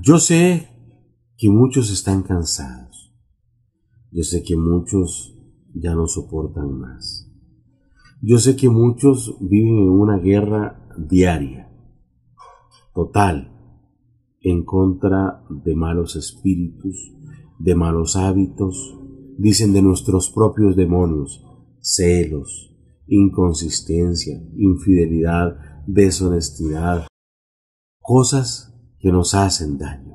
Yo sé que muchos están cansados. Yo sé que muchos ya no soportan más. Yo sé que muchos viven en una guerra diaria, total, en contra de malos espíritus, de malos hábitos, dicen de nuestros propios demonios, celos, inconsistencia, infidelidad, deshonestidad, cosas que nos hacen daño.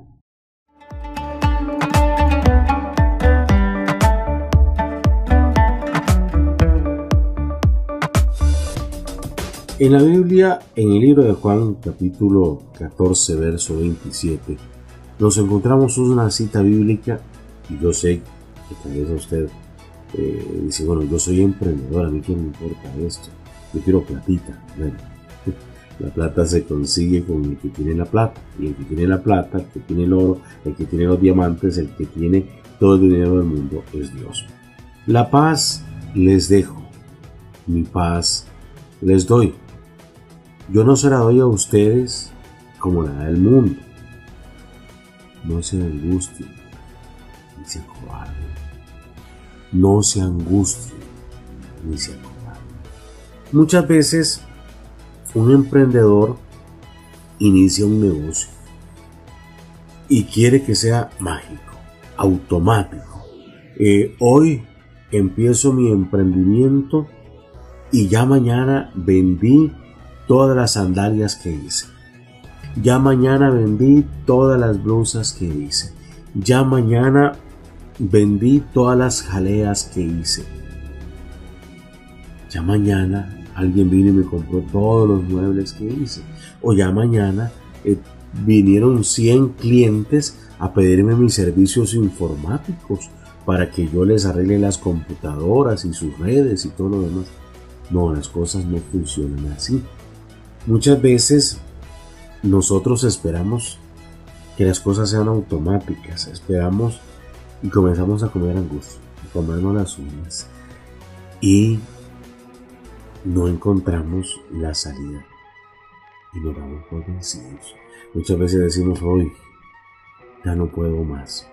En la Biblia, en el libro de Juan capítulo 14, verso 27, nos encontramos una cita bíblica y yo sé que tal vez usted eh, dice, bueno, yo soy emprendedor, a mí qué me importa esto, yo quiero platita. Bueno, la plata se consigue con el que tiene la plata, y el que tiene la plata, el que tiene el oro, el que tiene los diamantes, el que tiene todo el dinero del mundo es Dios. La paz les dejo, mi paz les doy. Yo no se la doy a ustedes como la del mundo. No se angustien ni se acobarden. No se angustien ni se acobarden. Muchas veces un emprendedor inicia un negocio y quiere que sea mágico, automático. Eh, hoy empiezo mi emprendimiento y ya mañana vendí todas las sandalias que hice. Ya mañana vendí todas las blusas que hice. Ya mañana vendí todas las jaleas que hice. Ya mañana alguien vino y me compró todos los muebles que hice. O ya mañana eh, vinieron 100 clientes a pedirme mis servicios informáticos para que yo les arregle las computadoras y sus redes y todo lo demás. No, las cosas no funcionan así. Muchas veces nosotros esperamos que las cosas sean automáticas, esperamos y comenzamos a comer angustia, a comernos las uñas y no encontramos la salida y nos vamos por vencidos. Muchas veces decimos hoy, ya no puedo más,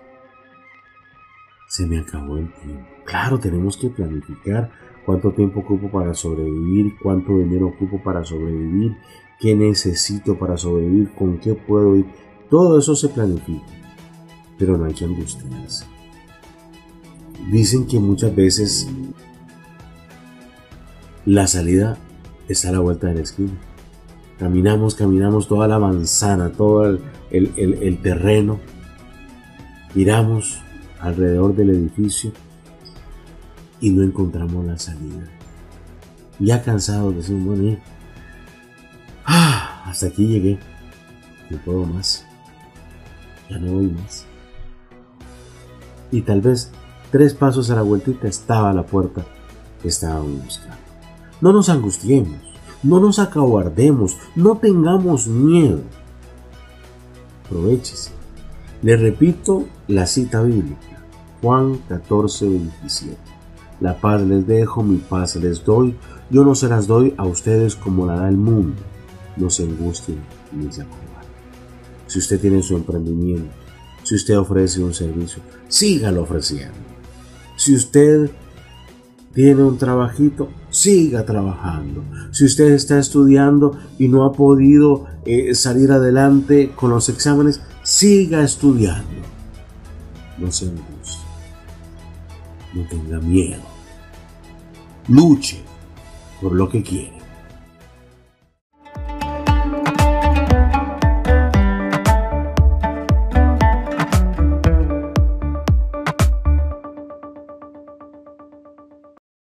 se me acabó el tiempo. Claro, tenemos que planificar cuánto tiempo ocupo para sobrevivir, cuánto dinero ocupo para sobrevivir, qué necesito para sobrevivir, con qué puedo ir. Todo eso se planifica, pero no hay que angustiarse. Dicen que muchas veces la salida está a la vuelta de la esquina. Caminamos, caminamos toda la manzana, todo el, terreno. Miramos alrededor del edificio y no encontramos la salida. Ya cansados decimos, bueno, ah, hasta aquí llegué, no puedo más, ya no voy más. Y tal vez tres pasos a la vueltita estaba la puerta que estábamos buscando. No nos angustiemos, no nos acobardemos, no tengamos miedo. Aprovechese. Le repito la cita bíblica, Juan 14, 27. La paz les dejo, mi paz les doy. Yo no se las doy a ustedes como la da el mundo. No se angustien ni se acobarden. Si usted tiene su emprendimiento, si usted ofrece un servicio, sígalo ofreciendo. Si usted tiene un trabajito, siga trabajando. Si usted está estudiando y no ha podido eh, salir adelante con los exámenes, siga estudiando. No se angustie no tenga miedo. Luche por lo que quiere.